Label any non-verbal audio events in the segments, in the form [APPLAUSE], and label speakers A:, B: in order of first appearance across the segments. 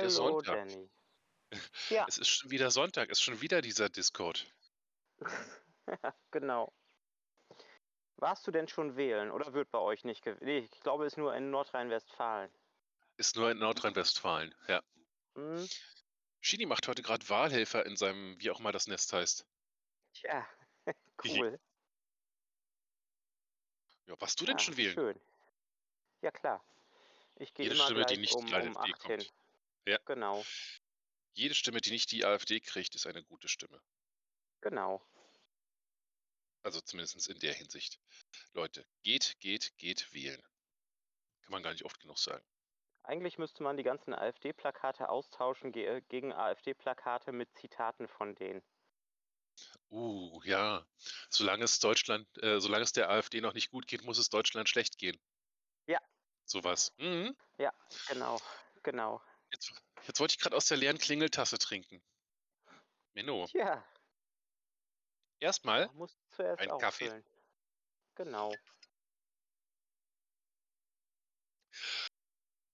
A: Heute ist Sonntag.
B: Danny. [LAUGHS] Ja,
A: Es ist schon wieder Sonntag, es ist schon wieder dieser Discord. [LAUGHS]
B: genau. Warst du denn schon wählen oder wird bei euch nicht gewählt? Nee, ich glaube, es ist nur in Nordrhein-Westfalen.
A: Ist nur in Nordrhein-Westfalen, ja.
B: Hm?
A: Shini macht heute gerade Wahlhelfer in seinem, wie auch immer das Nest heißt.
B: Tja, [LAUGHS] cool.
A: Ja, was du denn
B: Ah,
A: schon wählen?
B: Schön. Ja, klar. Ich gehe immer
A: Stimme, die
B: gleich
A: nicht
B: um,
A: die
B: um
A: AfD
B: 8 hin.
A: Ja.
B: Genau,
A: Jede Stimme, die nicht die AfD kriegt, ist eine gute Stimme.
B: genau.
A: Also zumindest in der Hinsicht. Leute, geht, geht, geht wählen. Kann man gar nicht oft genug sagen.
B: Eigentlich müsste man die ganzen AfD-Plakate austauschen ge gegen AfD-Plakate mit Zitaten von denen.
A: Uh, ja. Solange es Deutschland, äh, solange es der AfD noch nicht gut geht, muss es Deutschland schlecht gehen.
B: Ja.
A: Sowas. Mhm.
B: Ja, genau, genau.
A: Jetzt, jetzt wollte ich gerade aus der leeren Klingeltasse trinken. Menno,
B: Tja,
A: erstmal ein Kaffee.
B: Genau.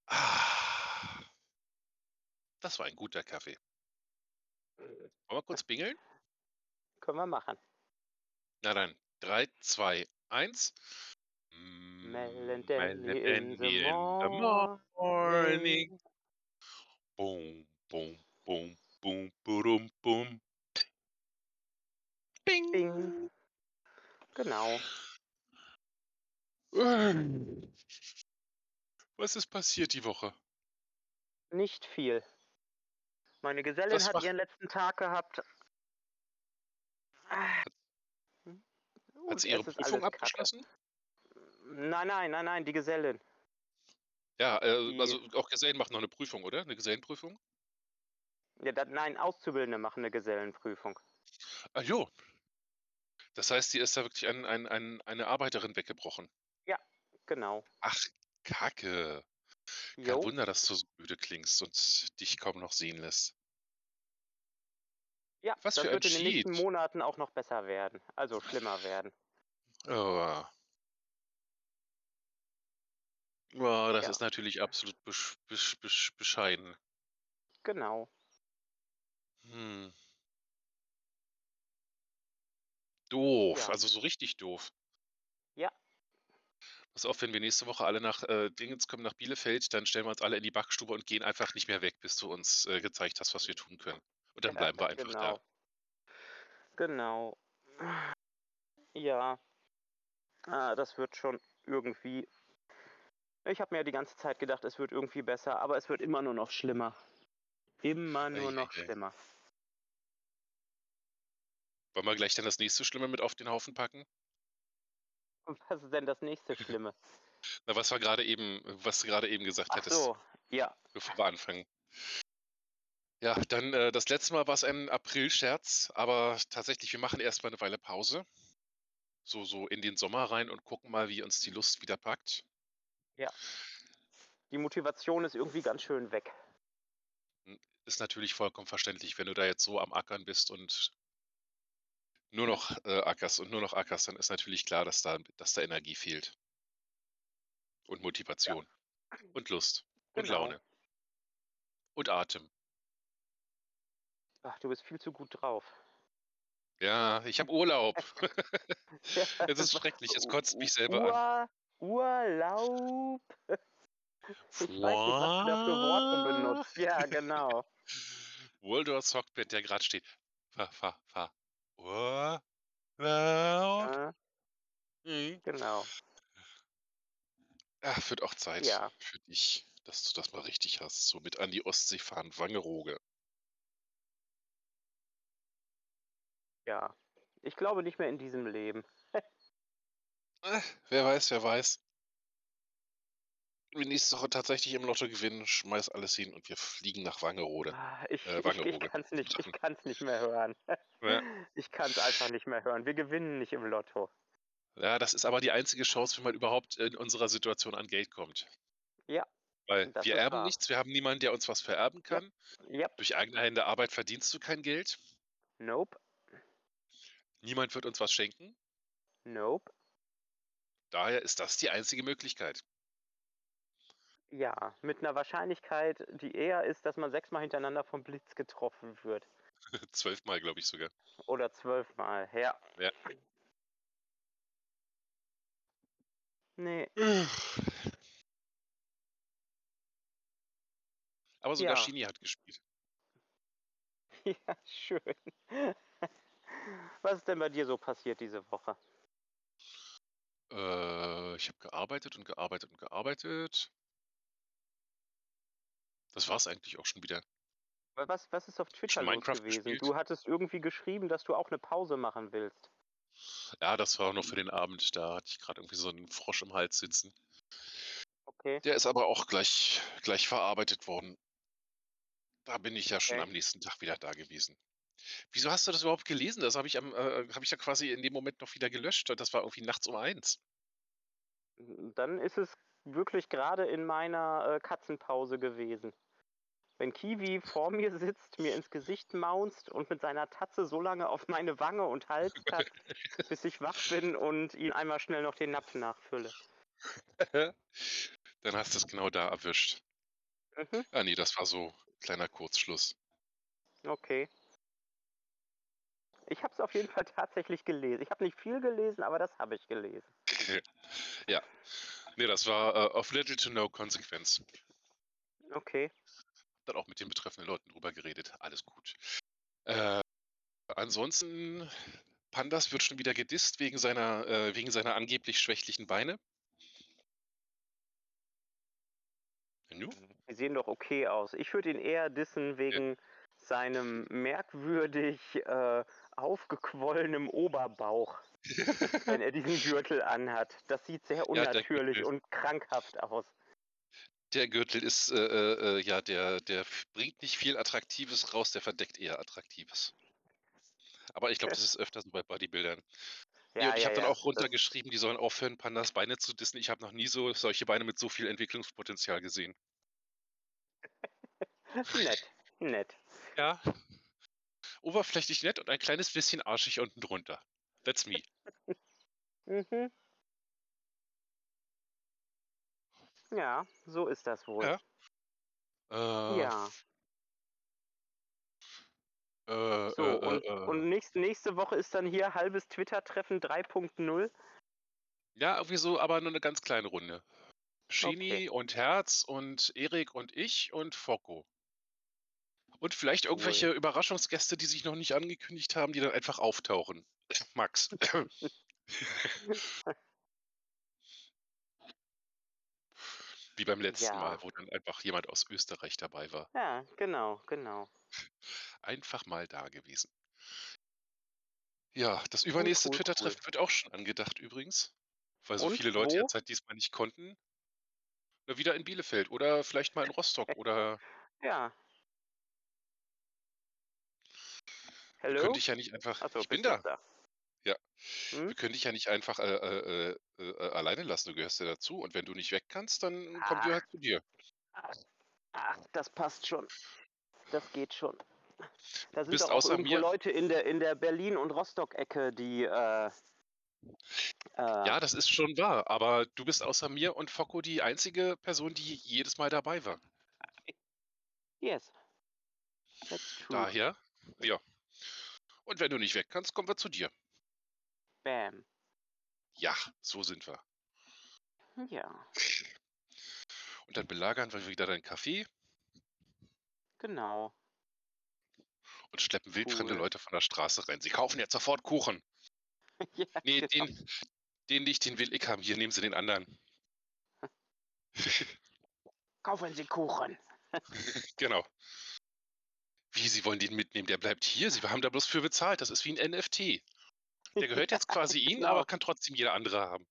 A: Ah, das war ein guter Kaffee. Wollen wir kurz [LAUGHS] bingeln?
B: Können wir machen.
A: Na dann, 3, 2, 1.
B: Melon Danny in the
A: morning.
B: morning.
A: Boom, boom, boom, boom, boom, boom. Bing.
B: Bing. Genau.
A: Was ist passiert die Woche?
B: Nicht viel. Meine Gesellin
A: Was
B: hat
A: macht-
B: ihren letzten Tag gehabt.
A: Hat
B: Und
A: sie ihre Prüfung
B: Kacke.
A: abgeschlossen?
B: Nein, nein, nein, nein, die Gesellin.
A: Ja, äh,
B: Die-
A: also auch Gesellen machen noch eine Prüfung, oder? Eine Gesellenprüfung?
B: Ja, da, nein, Auszubildende machen eine Gesellenprüfung.
A: Ah, jo. Das heißt, sie ist da wirklich ein, ein, ein, eine Arbeiterin weggebrochen.
B: Genau.
A: Ach, Kacke. Kein
B: Jo.
A: Wunder, dass du so müde klingst und dich kaum noch sehen lässt.
B: Ja,
A: Was
B: das
A: für ein
B: wird in den nächsten
A: Cheat.
B: Monaten auch noch besser werden. Also schlimmer werden.
A: Oh. Oh, das
B: Ja.
A: ist natürlich absolut besch besch besch bescheiden.
B: Genau.
A: Hm. Doof,
B: Ja.
A: also so richtig doof.
B: Ja.
A: Pass auf, wenn wir nächste Woche alle nach äh, Dingens kommen, nach Bielefeld, dann stellen wir uns alle in die Backstube und gehen einfach nicht mehr weg, bis du uns äh, gezeigt hast, was wir tun können. Und dann bleiben wir einfach
B: genau.
A: da.
B: Genau. Ja. Ah, das wird schon irgendwie. Ich habe mir die ganze Zeit gedacht, es wird irgendwie besser, aber es wird immer nur noch schlimmer. Immer nur noch schlimmer.
A: Wollen wir gleich dann das nächste Schlimme mit auf den Haufen packen?
B: Und [LAUGHS] was ist denn das nächste [LAUGHS] Schlimme?
A: Na, was wir gerade eben, was du gerade eben gesagt
B: Ach
A: hättest,
B: so, ja.
A: bevor wir anfangen. Ja, dann äh, das letzte Mal war es ein April-Scherz, aber tatsächlich, wir machen erstmal eine Weile Pause. So, so in den Sommer rein und gucken mal, wie uns die Lust wieder packt.
B: Die Motivation ist irgendwie ganz schön weg.
A: Ist natürlich vollkommen verständlich, wenn du da jetzt so am Ackern bist und nur noch äh, ackerst und nur noch ackerst, dann ist natürlich klar, dass da, dass da Energie fehlt. Und Motivation. Und Lust. Und
B: Genau.
A: Laune. Und Atem.
B: Ach, du bist viel zu gut drauf.
A: Ja, ich habe Urlaub. [LAUGHS] [LAUGHS] Es ist schrecklich, es kotzt mich selber an.
B: Ur Urlaub. [LAUGHS] Ich weiß nicht, was du da für Worte benutzt. Ja, genau. [LAUGHS]
A: Waldorf Sockpad, der gerade steht. Fa, fa, fa. Urlaub.
B: Ja,
A: Mhm.
B: genau.
A: Ach, wird auch Zeit
B: Ja.
A: für dich, dass du das mal richtig hast. So mit an die Ostsee fahren, Wangerooge.
B: Ja. Ich glaube nicht mehr in diesem Leben.
A: Äh, wer weiß, wer weiß. Wenn wir nächste Woche tatsächlich im Lotto gewinnen, schmeiß alles hin und wir fliegen nach Wangerode.
B: Ah, Ich,
A: Äh,
B: ich, ich kann es nicht, ich kann's nicht mehr hören.
A: Ja. [LAUGHS]
B: Ich kann es einfach nicht mehr hören. Wir gewinnen nicht im Lotto.
A: Ja, das ist aber die einzige Chance, wenn man überhaupt in unserer Situation an Geld kommt.
B: Ja,
A: Weil wir erben
B: wahr.
A: nichts, wir haben niemanden, der uns was vererben kann.
B: ja,
A: Durch eigene Hände Arbeit verdienst du kein Geld.
B: nope,
A: Niemand wird uns was schenken.
B: nope.
A: Daher ist das die einzige Möglichkeit.
B: Ja, mit 'ner Wahrscheinlichkeit, die eher ist, dass man sechsmal hintereinander vom Blitz getroffen wird. [LAUGHS]
A: Zwölfmal, glaube ich sogar.
B: Oder zwölfmal, ja.
A: Ja.
B: Ne.
A: Aber sogar
B: Ja.
A: Shinny hat gespielt. [LAUGHS]
B: Ja, schön. [LAUGHS] Was ist denn bei dir so passiert diese Woche?
A: Äh, ich habe gearbeitet und gearbeitet und gearbeitet. Das war's eigentlich auch schon wieder.
B: Wa was was ist auf Twitter
A: Schon
B: los
A: Minecraft
B: gewesen?
A: gespielt.
B: Du hattest irgendwie geschrieben, dass du auch 'ne Pause machen willst.
A: Ja, das war nur für den Abend. Da hatte ich grad irgendwie so 'n Frosch im Hals sitzen.
B: Okay.
A: Der ist aber auch gleich gleich verarbeitet worden. Da bin ich ja schon
B: Okay.
A: am nächsten Tag wieder da gewesen. Wieso hast du das überhaupt gelesen? Das habe ich am äh, habe ich ja quasi in dem Moment noch wieder gelöscht und das war irgendwie nachts um 1.
B: Hm, dann ist es wirklich grade in meiner, äh, Katzenpause gewesen. Wenn Kiwi vor mir sitzt, mir ins Gesicht maunzt und mit seiner Tatze so lange auf meine Wange und Hals kackt, [LAUGHS] bis ich wach bin und ihm einmal schnell noch den Napf nachfülle.
A: Dann hast du's genau da erwischt.
B: Mhm.
A: Ah ne, das war so kleiner Kurzschluss.
B: Okay. Ich habe es auf jeden Fall tatsächlich gelesen. Ich habe nicht viel gelesen, aber das habe ich gelesen. [LAUGHS]
A: Ja. Ne, das war, äh, of little to no consequence.
B: Okay.
A: Dann auch mit den betreffenden Leuten drüber geredet. Alles gut. Äh, ansonsten Pandas wird schon wieder gedisst wegen seiner äh, wegen seiner angeblich schwächlichen Beine. Nu?
B: Die sehen doch okay aus. Ich würde ihn eher dissen wegen seinem merkwürdig, äh, aufgequollenem Oberbauch, [LAUGHS] wenn er diesen Gürtel anhat. Das sieht sehr
A: Ja,
B: unnatürlich
A: Gürtel.
B: und krankhaft aus.
A: Der Gürtel ist, äh, äh, äh ja, der der bringt nicht viel Attraktives raus, der verdeckt eher Attraktives. Aber ich glaube, das [LAUGHS] ist öfter so bei Bodybuildern.
B: Ja,
A: und ich
B: ja,
A: habe dann
B: ja,
A: auch runtergeschrieben, die sollen aufhören, Pandas Beine zu dissen. Ich habe noch nie so solche Beine mit so viel Entwicklungspotenzial gesehen. [LAUGHS]
B: Nett, nett.
A: Ja. Oberflächlich nett und ein kleines bisschen arschig unten drunter. That's me. [LAUGHS]
B: Mhm. Ja, so ist das wohl.
A: Ja. Äh,
B: Ja.
A: Äh,
B: So,
A: äh,
B: und
A: äh,
B: und
A: äh.
B: nächst nächste Woche ist dann hier halbes Twitter-Treffen 3.0.
A: Ja, irgendwie so, aber nur 'ne ganz kleine Runde. Shinny
B: Okay.
A: und Herz und Erik und ich und Focko. Und vielleicht irgendwelche
B: Cool.
A: Überraschungsgäste, die sich noch nicht angekündigt haben, die dann einfach auftauchen. [LAUGHS] Max. [LAUGHS] Wie beim letzten
B: Ja.
A: Mal, wo dann einfach jemand aus Österreich dabei war.
B: Ja, genau, genau.
A: Einfach mal da gewesen. Ja, das
B: Cool,
A: übernächste
B: cool, cool.
A: Twitter-Treffen wird auch schon angedacht übrigens, weil so
B: Und
A: viele Leute
B: wo?
A: jetzt halt diesmal nicht konnten. Na, wieder in Bielefeld oder vielleicht mal in Rostock oder [LAUGHS]
B: Ja.
A: Können
B: Hallo?
A: dich ja nicht einfach
B: Ach so,
A: ich bin da.
B: da.
A: Ja.
B: Mhm.
A: Wir können dich ja nicht einfach, äh, äh, äh, äh, alleine lassen. Du gehörst ja dazu und wenn du nicht weg kannst, dann kommen wir
B: Ach.
A: halt zu dir.
B: Ach, ach, das passt schon. Das geht schon. Da sind
A: bist
B: doch auch irgendwo
A: mir
B: Leute in der in der Berlin und Rostock-Ecke, die, äh äh
A: Ja, das ist schon wahr, aber du bist außer mir und Focko die einzige Person, die jedes Mal dabei war.
B: Yes.
A: Daher ja. Und wenn du nicht weg kannst, kommen wir zu dir.
B: Bam.
A: Ja, so sind wir.
B: Ja,
A: Und dann belagern wir wieder dein Café
B: genau.
A: und schleppen wildfremde
B: Cool.
A: Leute von der Straße rein. Sie kaufen jetzt sofort Kuchen. [LAUGHS]
B: Ja,
A: Ne,
B: genau.
A: den den nicht, den will ich haben. Hier, nehmen Sie den anderen. [LAUGHS]
B: Kaufen Sie Kuchen. [LAUGHS]
A: Genau. Wie, Sie wollen den mitnehmen? Der bleibt hier? Sie haben da bloß für bezahlt. Das ist wie 'n NFT. Der gehört jetzt quasi [LAUGHS] Ihnen,
B: genau.
A: aber kann trotzdem jeder andere haben.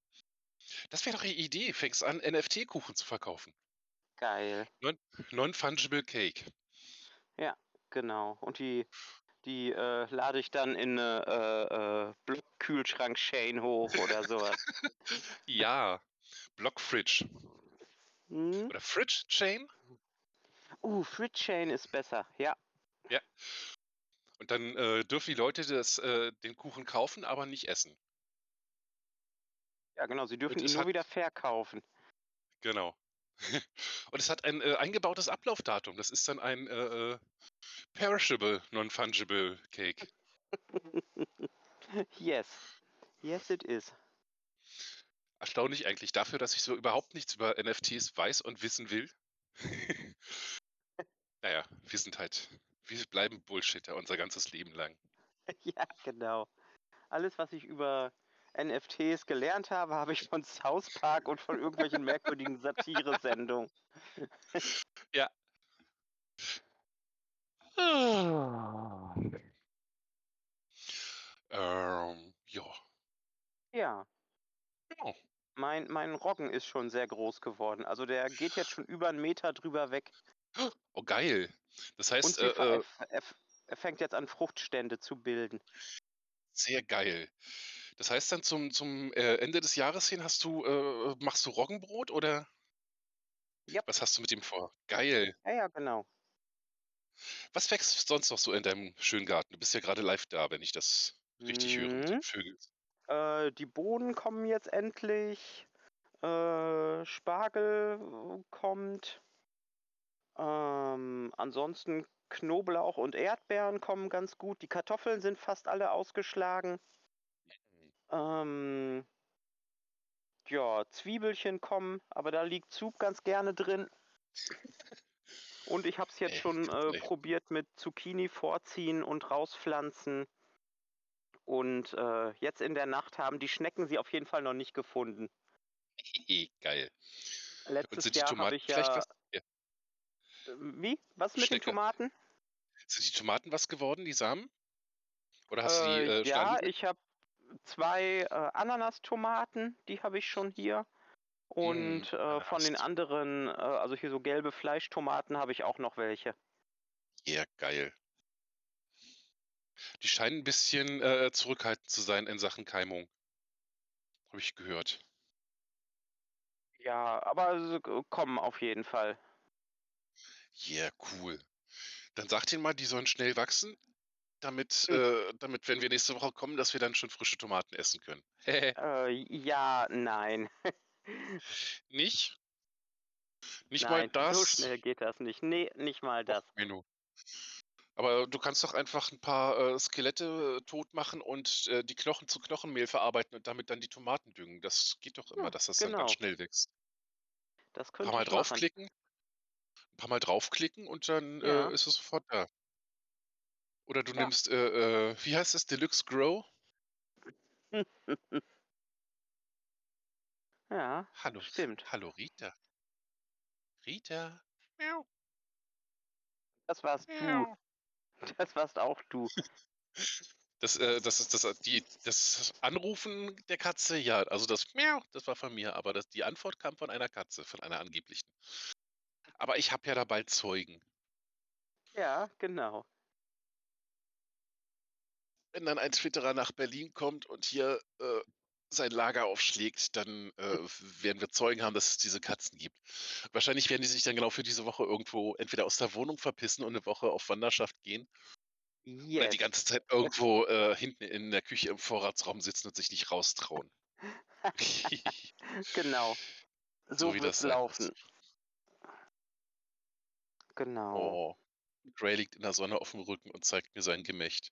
A: Das wäre doch 'ne Idee. Fängst an, NFT-Kuchen zu verkaufen.
B: Geil.
A: Non non-fungible cake.
B: Ja, genau. Und die die, äh, lade ich dann in 'ne, äh, äh, Blockkühlschrank-Chain hoch oder [LAUGHS] so was.
A: Ja, Blockfridge.
B: Mhm.
A: Oder Fridge Chain?
B: Uh, Fridge Chain ist besser, ja.
A: Ja. Und dann, äh, dürfen die Leute das äh, den Kuchen kaufen, aber nicht essen.
B: Ja, genau, Sie dürfen ihn nur
A: hat
B: wieder verkaufen.
A: Genau. [LAUGHS] Und es hat ein, äh, eingebautes Ablaufdatum. Das ist dann ein, äh, äh, perishable, non-fungible Cake. [LAUGHS]
B: Yes. Yes, it is.
A: Erstaunlich eigentlich dafür, dass ich so überhaupt nichts über NFTs weiß und wissen will. [LAUGHS] Na ja, wir sind halt wir bleiben Bullshitter unser ganzes Leben lang. [LAUGHS]
B: Ja, genau. Alles, was ich über NFTs gelernt habe, habe ich von South Park und von irgendwelchen [LAUGHS] merkwürdigen Satiresendungen.
A: Ja. [SIGHS] Ähm, ja.
B: Ja. Mein mein Roggen ist schon sehr groß geworden. Also, der geht jetzt schon über 'n Meter drüber weg. [GASPS]
A: Oh, geil. Das
B: Und
A: heißt,
B: fa
A: äh,
B: er
A: äh
B: er fängt jetzt an, Fruchtstände zu bilden.
A: Sehr geil. Das heißt dann zum zum, äh, Ende des Jahres hin hast du äh, machst du Roggenbrot oder
B: Jap.
A: was hast du mit ihm vor? Geil.
B: Ja, ja, genau.
A: Was wächst sonst noch so in deinem schönen Garten? Du bist ja grade live da, wenn ich das richtig höre mit den
B: Mhm.
A: Vögeln.
B: Äh, die Bohnen kommen jetzt endlich. Äh, Spargel kommt. Ähm, ansonsten Knoblauch und Erdbeeren kommen ganz gut. Die Kartoffeln sind fast alle ausgeschlagen.
A: Mhm.
B: Ähm ja, Zwiebelchen kommen, aber da liegt Zug ganz gerne drin. Und ich habe es jetzt
A: Ey,
B: schon,
A: ganz
B: äh, probiert mit Zucchini vorziehen und rauspflanzen. Und, äh, jetzt in der Nacht haben die Schnecken sie auf jeden Fall noch nicht gefunden. [LAUGHS]
A: Geil.
B: Letztes Jahr habe ich ja wie? Was mit den
A: Schnecke.
B: Tomaten?
A: Sind die Tomaten was geworden, die Samen? Oder hast du die,
B: Äh,
A: äh,
B: ja, ich habe 2, äh, Ananastomaten, die habe ich schon hier. Und, äh, von den anderen, äh also hier so gelbe Fleischtomaten habe ich auch noch welche.
A: Ja, geil. Die scheinen 'n bisschen, äh, zurückhaltend zu sein in Sachen Keimung. Habe ich gehört.
B: Ja, aber sie k kommen auf jeden Fall.
A: Ja, cool. Dann sag denen mal, die sollen schnell wachsen, damit
B: Hm.
A: äh, damit, wenn wir nächste Woche kommen, dass wir dann schon frische Tomaten essen können. [LAUGHS]
B: Äh, ja, nein. [LAUGHS]
A: Nicht? Nicht mal
B: Nein, so
A: das?
B: schnell geht das nicht. Ne, nicht mal das.
A: Menno. Aber du kannst doch einfach 'n paar, äh, Skelette tot machen und, äh, die Knochen zu Knochenmehl verarbeiten und damit dann die Tomaten düngen. Das geht doch immer,
B: Ja,
A: dass das dann ganz
B: genau.
A: schnell wächst.
B: Das könnte
A: Paarmal
B: ich machen.
A: draufklicken paarmal draufklicken und dann, äh,
B: Ja.
A: ist es sofort da. Oder du
B: Ja.
A: nimmst, äh, äh, wie heißt das, Deluxe Grow? [LAUGHS]
B: Ja,
A: Hallo,
B: stimmt.
A: hallo Rita. Rita. Miau.
B: Das warst du.
A: Miau. [LAUGHS]
B: Das warst auch du.
A: Das, äh das ist das äh, die das Anrufen der Katze, ja, also das Miau, das war von mir, aber das die Antwort kam von einer Katze, von einer angeblichen. Aber ich habe ja da bald Zeugen.
B: Ja, genau.
A: Wenn dann ein Twitterer nach Berlin kommt und hier, äh, sein Lager aufschlägt, dann, äh, werden wir Zeugen haben, dass es diese Katzen gibt. Wahrscheinlich werden die sich dann genau für diese Woche irgendwo entweder aus der Wohnung verpissen und 'ne Woche auf Wanderschaft gehen oder die
B: Yes.
A: ganze Zeit irgendwo, äh, hinten in der Küche im Vorratsraum sitzen und sich nicht raustrauen. [LAUGHS]
B: Genau. [LAUGHS]
A: So
B: So
A: wie das sein muss.
B: Genau.
A: Oh, Grey liegt in der Sonne auf'm Rücken und zeigt mir sein Gemächt.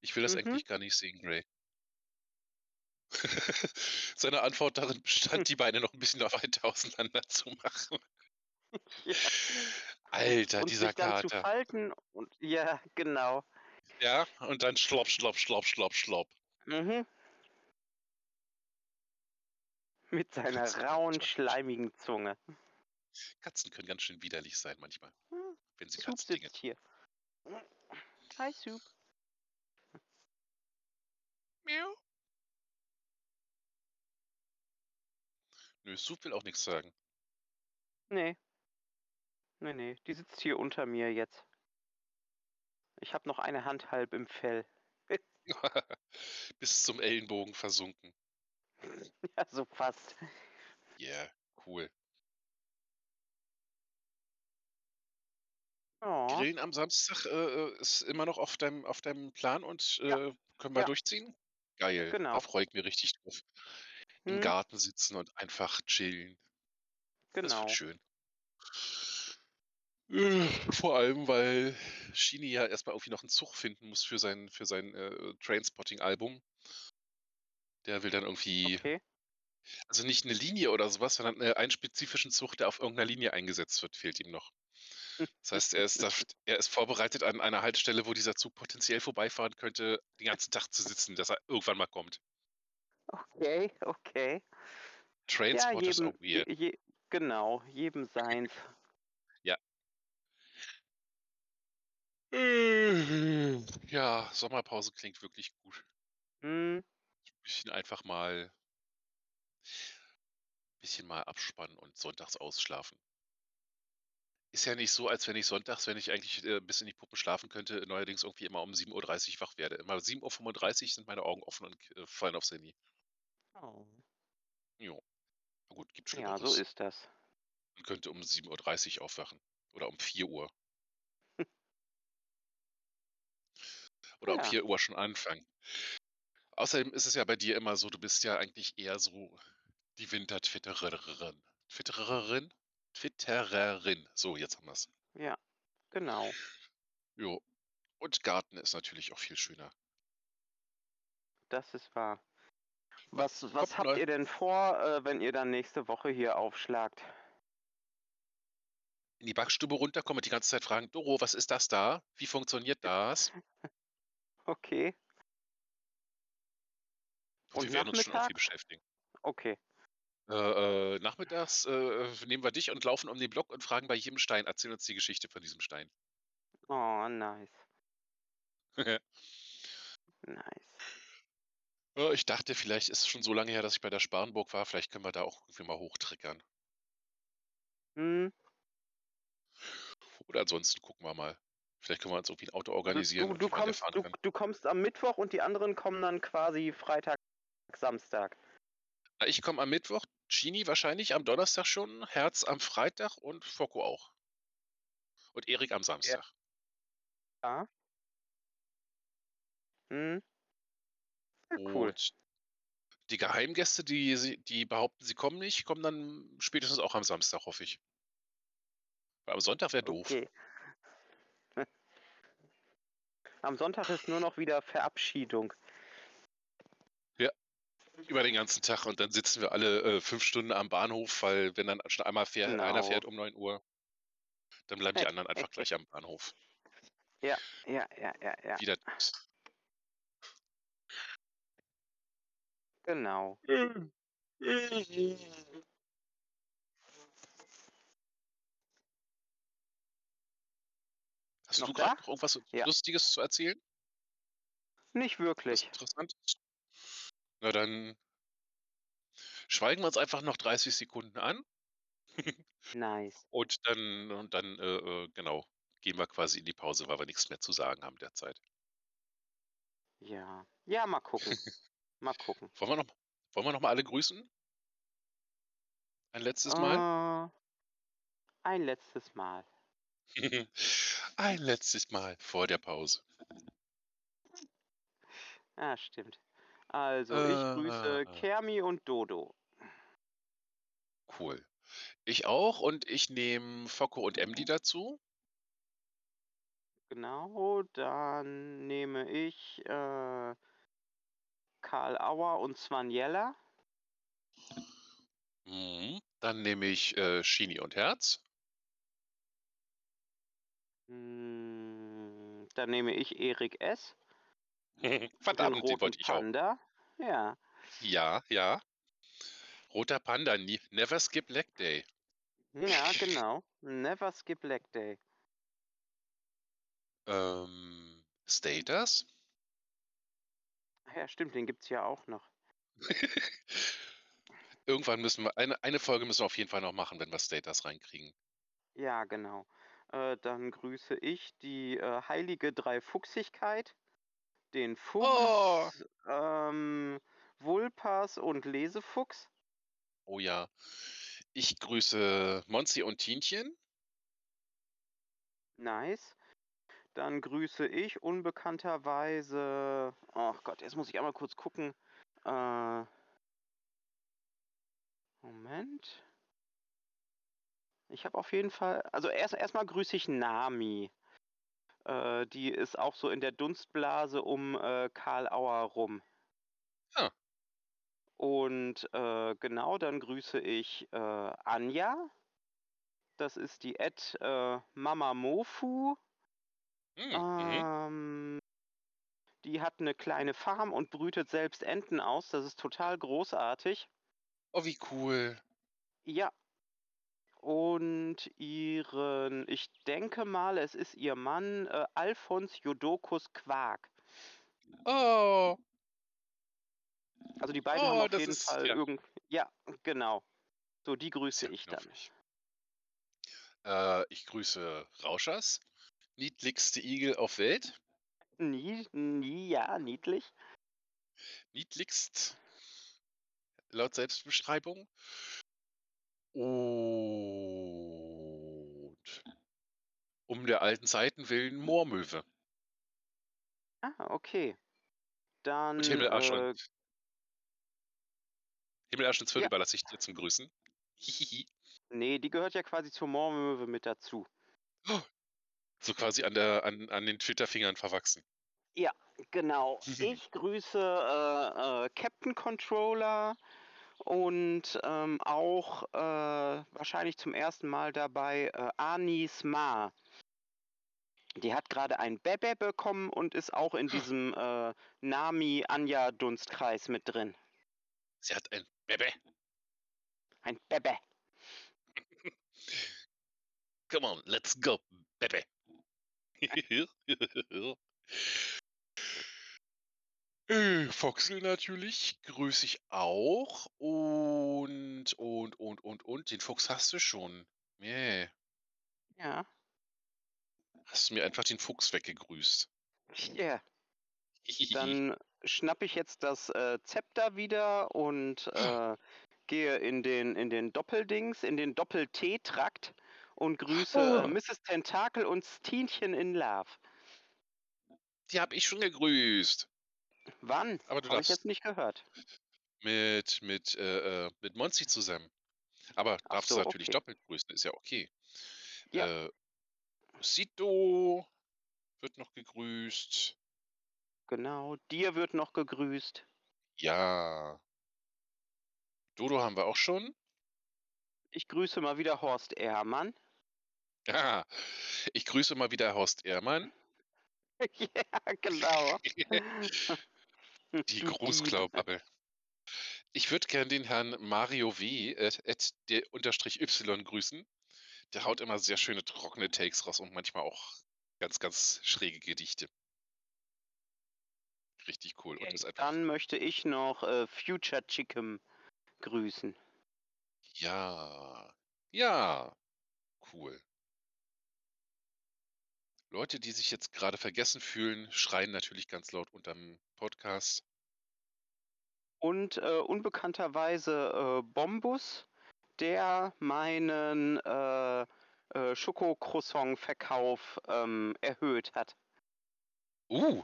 A: Ich will das
B: Mhm.
A: eigentlich gar nicht sehen, Grey. [LAUGHS] Seine Antwort darin bestand, die Beine noch 'n bisschen [LAUGHS] weiter auseinander zu machen. [LAUGHS]
B: Ja.
A: Alter,
B: Und
A: dieser
B: sich dann zu
A: Kater.
B: falten und ja, genau.
A: Ja, und dann schlopp, schlopp, schlopp, schlopp, schlopp.
B: Mhm. Mit seiner
A: können
B: rauen, schleimigen Zunge.
A: Katzen können ganz schön widerlich sein manchmal,
B: Hm,
A: wenn sie
B: Soup
A: Katzdinget
B: sitzt hier. Hi, Soup.
A: Miau. Nö, Soup will auch nix sagen.
B: Ne. Ne, ne, die sitzt hier unter mir jetzt. Ich habe noch eine Hand halb im Fell. [LAUGHS]
A: Bis zum Ellenbogen versunken. [LAUGHS]
B: Ja, so fast.
A: Ja, cool.
B: Oh.
A: Grillen am Samstag, äh, äh, ist immer noch auf deinem auf deinem Plan und,
B: Ja.
A: äh, können wir
B: Ja.
A: durchziehen? Geil, da
B: Genau.
A: freue ich mich richtig drauf. im
B: Mhm.
A: Garten sitzen und einfach chillen. Das wird
B: Genau.
A: schön. Äh, vor allem, weil Shinny ja erst mal irgendwie noch 'n Zug finden muss für sein für sein, äh, Trainspotting-Album. Der will dann irgendwie
B: Okay.
A: also nicht 'ne Linie oder so was, sondern, äh, einen spezifischen Zug, der auf irgend 'ner Linie eingesetzt wird, fehlt ihm noch. Das heißt, er ist da er ist vorbereitet an einer Haltestelle, wo dieser Zug potenziell vorbeifahren könnte, den ganzen Tag zu sitzen, dass er irgendwann mal kommt.
B: Okay, okay. Ja,
A: Trainspotters are
B: jedem je
A: weird.
B: je genau, jedem seins. [LAUGHS]
A: Ja. Ja, Sommerpause klingt wirklich gut.
B: Mhm.
A: Bisschen einfach mal bisschen mal abspannen und sonntags ausschlafen. Ist ja nicht so, als wenn ich sonntags, wenn ich eigentlich, äh, bis in die Puppen schlafen könnte, neuerdings irgendwie immer um 7:30 wach werde. Immer 7:35 sind meine Augen offen und äh, fallen aufs Handy.
B: Oh.
A: Jo. Na gut, gibt
B: Ja, so
A: Schlimmeres.
B: ist das.
A: Man könnte um 7:30 aufwachen oder um 4:00. [LAUGHS] Oder um
B: Ja.
A: 4:00 schon anfangen. Außerdem ist es ja bei dir immer so, du bist ja eigentlich eher so die Wintertwittererin. Twittererin? Twittererin. So, jetzt haben wir's.
B: Ja, genau.
A: Jo. Und Garten ist natürlich auch viel schöner.
B: Das ist wahr. Was
A: Kommt
B: was habt ihr denn vor, äh, wenn ihr dann nächste Woche hier aufschlagt?
A: In die Backstube runterkommen und die ganze Zeit fragen: „Doro, was ist das da? Wie funktioniert das?“ [LAUGHS]
B: Okay. Und
A: Wir werden uns schon irgendwie beschäftigen.
B: Okay.
A: Äh, äh, nachmittags, äh, nehmen wir dich und laufen um den Block und fragen bei jedem Stein: „Erzähl uns die Geschichte von diesem Stein.“
B: Oh, nice. [LAUGHS] Nice.
A: Ja, ich dachte, vielleicht ist es schon so lange her, dass ich bei der Sparrenburg war, vielleicht können wir da auch irgendwie mal hochtrickern.
B: Mhm.
A: Oder ansonsten gucken wir mal. Vielleicht können wir uns irgendwie 'n Auto
B: Du
A: organisieren
B: du
A: und
B: du kommst
A: fahren
B: du
A: kann.
B: du kommst am Mittwoch und die anderen kommen dann quasi Freitag, Samstag?
A: Na, ich komme am Mittwoch, Genie wahrscheinlich am Donnerstag schon, Herz am Freitag und Focko auch. Und Erik am
B: Ja.
A: Samstag.
B: Ja. Mhm. Ja, cool.
A: Und die Geheimgäste, die sie die behaupten, sie kommen nicht, kommen dann spätestens auch am Samstag, hoffe ich. Weil am Sonntag wäre doof.
B: Okay. [LAUGHS] Am Sonntag ist nur noch wieder Verabschiedung.
A: Über den ganzen Tag und dann sitzen wir alle, äh, 5 Stunden am Bahnhof, weil wenn dann schon einmal fähr einer
B: Genau.
A: fährt um 9:00 dann bleiben die anderen einfach gleich [LAUGHS] am Bahnhof.
B: Ja, ja, ja, ja, ja.
A: Wie das ist.
B: Genau.
A: Hast
B: Noch
A: du grad noch irgendwas
B: Ja.
A: Lustiges zu erzählen?
B: Nicht wirklich.
A: Interessantes? Na dann schweigen wir uns einfach noch 30 Sekunden an. [LAUGHS]
B: Nice.
A: Und dann und dann, äh, äh, genau, gehen wir quasi in die Pause, weil wir nix mehr zu sagen haben derzeit.
B: Ja. Ja, mal gucken. Mal gucken.
A: Wollen wir noch wollen wir noch mal alle grüßen? Ein letztes Mal?
B: Äh ein letztes Mal. [LAUGHS]
A: Ein letztes Mal vor der Pause.
B: Ja, stimmt. Also, ich grüße
A: Äh.
B: Kermi und Dodo.
A: Cool. Ich auch und ich nehme Focko und Emdy dazu.
B: Genau, dann nehme ich, äh Karl Auer und Svanjella.
A: Mhm. Dann nehme ich, äh, Shinny und Herz.
B: Hm, dann nehme ich Erik S. [LAUGHS]
A: Verdammt, den
B: roten
A: wollte ich auch.
B: Panda. Ja.
A: Ja, ja. Roter Panda, never skip leg day.
B: Ja, [LAUGHS] genau. Never skip leg day.
A: Ähm, Status?
B: Ja, stimmt, den gibt's ja auch noch. [LAUGHS]
A: Irgendwann müssen wir eine eine Folge müssen wir auf jeden Fall noch machen, wenn wir Status reinkriegen.
B: Ja, genau. Äh, dann grüße ich die, äh, heilige Dreifuchsigkeit, den
A: Oh.
B: Fuchs, ähm, Vulpas und Lesefuchs.
A: Oh ja. Ich grüße Monzi und Tienchen.
B: Nice. Dann grüße ich unbekannterweise ach Gott, jetzt muss ich einmal kurz gucken. Äh Moment. Ich habe auf jeden Fall also erst erst mal grüße ich Nami. Äh, die ist auch so in der Dunstblase um, äh, Karl Auer rum.
A: Ah.
B: Und, äh, genau, dann grüße ich, äh, Anja. Das ist die äh, @Mamamofu.
A: Hm, mhm.
B: Ähm, die hat 'ne kleine Farm und brütet selbst Enten aus. Das ist total großartig.
A: Oh, wie cool.
B: Ja. Und ihren ich denke mal, es ist ihr Mann, äh, Alfons Jodokus Quark.
A: Oh.
B: Also, die beiden haben
A: Oh,
B: auf
A: das
B: jeden
A: ist
B: Fall
A: ja.
B: irgend ja, genau. So, die grüße
A: ja
B: ich dann.
A: knuffig. Äh, ich grüße Rauschers, niedlichste Igel auf Welt.
B: Nie nie ja, niedlich.
A: Niedlichst laut Selbstbeschreibung. Und um der alten Zeiten willen Moormöwe.
B: Ah, okay. Dann,
A: und
B: äh
A: Himmel, Arsch und Zwirn
B: Ja.
A: überlasse ich dir zum Grüßen. Hihihi.
B: Ne, die gehört ja quasi zur Moormöwe mit dazu.
A: So quasi an der an an den Twitter-Fingern verwachsen.
B: Ja, genau. [LAUGHS] Ich grüße, äh, äh, Captain Controller und, ähm, auch, äh, wahrscheinlich zum ersten Mal dabei, äh, Anis Ma. Die hat grade ein Bebe bekommen und ist auch in diesem, äh, Nami-Anja-Dunstkreis mit drin.
A: Sie hat ein Bebe.
B: Ein Bebe.
A: Come on, let's go, Bebe. [LAUGHS] [LAUGHS] Äh, Foxel natürlich grüße ich auch und und und und und den Fuchs hast du schon. Meh.
B: Ja.
A: Hast du mir einfach den Fuchs weggegrüßt.
B: Ja. Dann [LAUGHS] schnappe ich jetzt das, äh, Zepter wieder und, äh, gehe in den in den Doppeldings, in den Doppel-T-Trakt und grüße, äh,
A: Oh.
B: Mrs. Tentakel und Steenchen in Love.
A: Die habe ich schon gegrüßt.
B: Wann?
A: Aber du
B: ich
A: darfst
B: jetzt nicht gehört.
A: mit mit, äh, äh, mit Monzi zusammen. Aber
B: Ach
A: darfst du
B: so,
A: natürlich
B: okay.
A: doppelt grüßen, ist ja okay.
B: Ja.
A: Äh, Sito wird noch gegrüßt.
B: Genau, dir wird noch gegrüßt.
A: Ja. Dodo haben wir auch schon.
B: Ich grüße mal wieder Horst Ehrmann.
A: Ah, ich grüße mal wieder Horst Ehrmann. [LAUGHS]
B: Ja, genau. [LAUGHS] [LAUGHS]
A: Die. Grußklaubabel. Ich würde gern den Herrn Mario W. at at der Unterstrich Y grüßen. Der haut immer sehr schöne trockene Takes raus und manchmal auch ganz, ganz schräge Gedichte. Richtig cool einfach
B: Dann möchte ich noch, äh, Future Chicken grüßen.
A: Ja. Ja. Cool. Leute, die sich jetzt grade vergessen fühlen, schreien natürlich ganz laut unterm Podcast.
B: Und, äh, unbekannterweise, äh, Bombus, der meinen, äh, äh, Schokocroissant-Verkauf, ähm, erhöht hat.
A: Uh.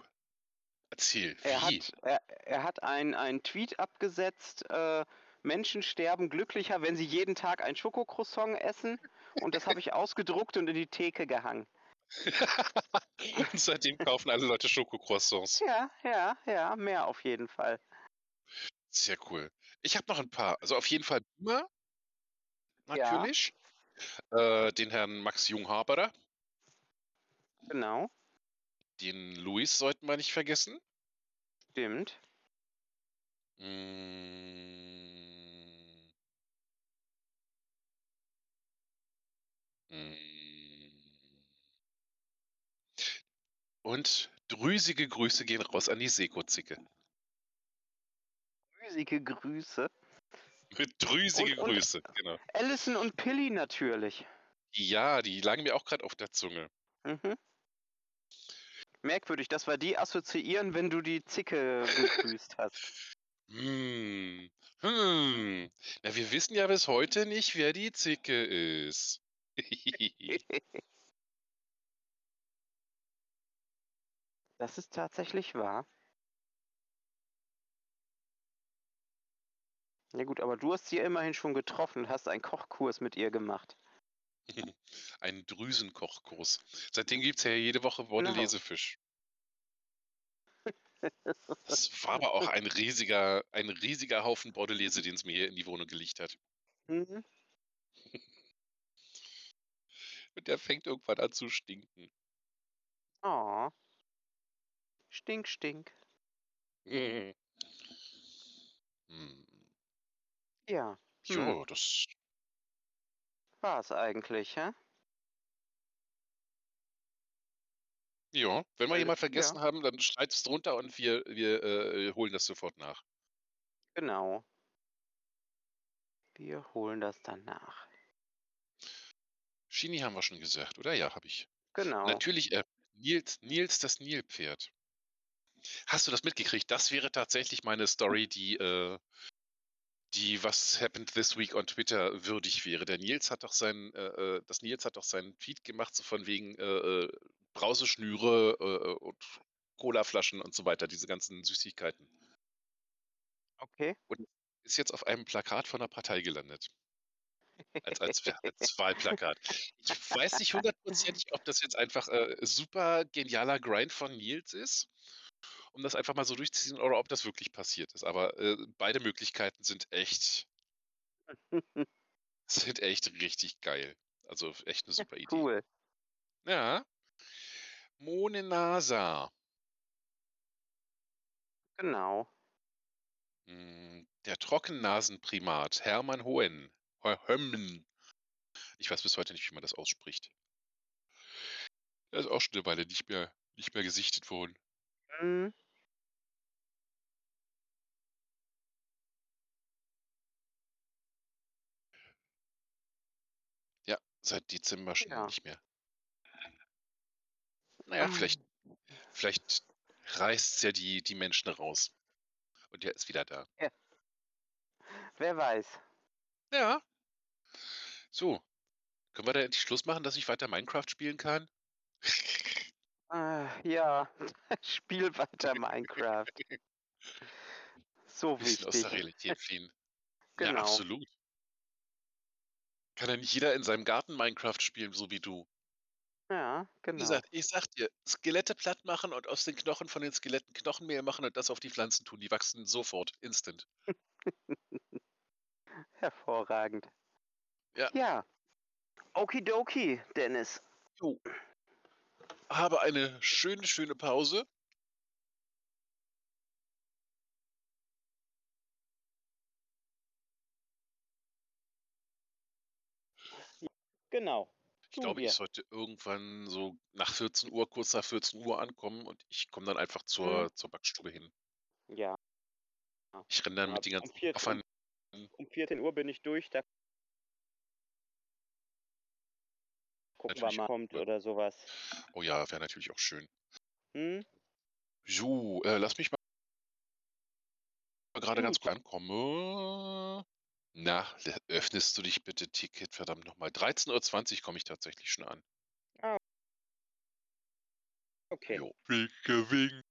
A: Erzähl,
B: Er
A: wie?
B: hat er er hat ein ein Tweet abgesetzt, äh: „Menschen sterben glücklicher, wenn sie jeden Tag ein Schokocroissant essen.“ Und das habe ich [LAUGHS] ausgedruckt und in die Theke gehangen. [LAUGHS]
A: Und seitdem kaufen alle Leute Schokocroissants.
B: Ja, ja, ja, mehr auf jeden Fall.
A: Sehr cool. Ich habe noch 'n paar. Also, auf jeden Fall Boomer.
B: Ja.
A: Natürlich. Äh, den Herrn Max Junghaberer.
B: Genau.
A: Den Luis sollten wir nicht vergessen.
B: Stimmt.
A: Hm. Hm. Und drüsige Grüße gehen raus an die Seko-Zicke.
B: Drüsige Grüße.
A: Drüsige
B: Und und
A: Grüße, genau.
B: Allison und Pilli natürlich.
A: Ja, die lagen mir auch grad auf der Zunge.
B: Mhm. Merkwürdig, dass wir die assoziieren, wenn du die Zicke gegrüßt [LAUGHS] hast.
A: Hm. Hm. Na, wir wissen ja bis heute nicht, wer die Zicke ist. [LAUGHS]
B: Das ist tatsächlich wahr. Ja gut, aber du hast sie immerhin schon getroffen, hast einen Kochkurs mit ihr gemacht. [LAUGHS]
A: Einen Drüsenkochkurs. Seitdem gibt es ja jede Woche
B: Genau.
A: Bordelesefisch. Das war aber auch ein riesiger, ein riesiger Haufen Bordelese, den es mir hier in die Wohnung gelegt hat.
B: Mhm. [LAUGHS]
A: Und der fängt irgendwann an zu stinken.
B: Oh. Stink, stink.
A: Hm.
B: Ja, Hm.
A: Jo, das.
B: war's eigentlich, hä?
A: Ja, wenn wir
B: Äh,
A: jemand vergessen
B: ja.
A: haben, dann schreibt's drunter und wir, wir äh, holen das sofort nach.
B: Genau. Wir holen das dann nach.
A: Shini haben wir schon gesagt, oder? Ja, habe ich.
B: Genau.
A: Natürlich, äh, Nils, Nils das Nilpferd. Hast du das mitgekriegt? Das wäre tatsächlich meine Story, die, äh, die was happened this week on Twitter würdig wäre. Der Nils hat doch sein, äh, äh, das Nils hat doch seinen Tweet gemacht, so von wegen äh, äh, Brauseschnüre äh, äh, und Colaflaschen und so weiter, diese ganzen Süßigkeiten.
B: Okay.
A: Und ist jetzt auf einem Plakat von der Partei gelandet. Als, als, [LAUGHS] als Wahlplakat. Ich weiß nicht hundertprozentig, ob das jetzt einfach äh, super genialer Grind von Nils ist, um das einfach mal so durchzuziehen, oder ob das wirklich passiert ist. Aber äh, beide Möglichkeiten sind echt, [LAUGHS] sind echt richtig geil. Also echt eine super Idee.
B: cool.
A: Ja. Mone Nasa.
B: Genau.
A: Hm, Der Trockennasenprimat Hermann Hohen. Ho- Hömmen. Ich weiß bis heute nicht, wie man das ausspricht. Er ist auch schon eine Weile nicht mehr, nicht mehr gesichtet worden.
B: Mhm.
A: Seit Dezember schon
B: Ja.
A: nicht mehr. Naja, vielleicht, vielleicht reißt ja die, die Menschen raus. Und er ist wieder da.
B: Wer weiß.
A: Ja. So. Können wir da endlich Schluss machen, dass ich weiter Minecraft spielen kann?
B: Äh, ja. [LAUGHS] Spiel weiter Minecraft. [LAUGHS] So
A: bisschen aus der
B: wichtig.
A: Realität fliehen. Ja,
B: Genau.
A: absolut. Kann ja nicht jeder in seinem Garten Minecraft spielen, so wie du.
B: Ja,
A: Wie
B: genau.
A: gesagt, ich sag dir, Skelette platt machen und aus den Knochen von den Skeletten Knochenmehl machen und das auf die Pflanzen tun. Die wachsen sofort, instant. [LAUGHS]
B: Hervorragend.
A: Ja.
B: Ja. Okidoki, Dennis.
A: Jo. Habe eine schöne, schöne Pause.
B: Genau.
A: Ich glaube, ich sollte irgendwann so nach 14 Uhr, kurz nach 14 Uhr ankommen und ich komme dann einfach zur,
B: Mhm.
A: zur Backstube hin.
B: Ja.
A: Ich renne dann
B: Ja,
A: mit den
B: um
A: ganzen
B: 14
A: Koffern.
B: Um 14 Uhr bin ich durch, da gucken
A: Natürlich
B: wir mal, kommt
A: cool.
B: oder sowas.
A: Oh ja, wäre natürlich auch schön.
B: Hm?
A: So, äh, lass mich mal gerade ganz
B: Gut.
A: ankommen. Na, öffnest du dich bitte, Ticket, verdammt nochmal. 13.20 Uhr komme ich tatsächlich schon an.
B: Okay.
A: Jo. Winke, winke.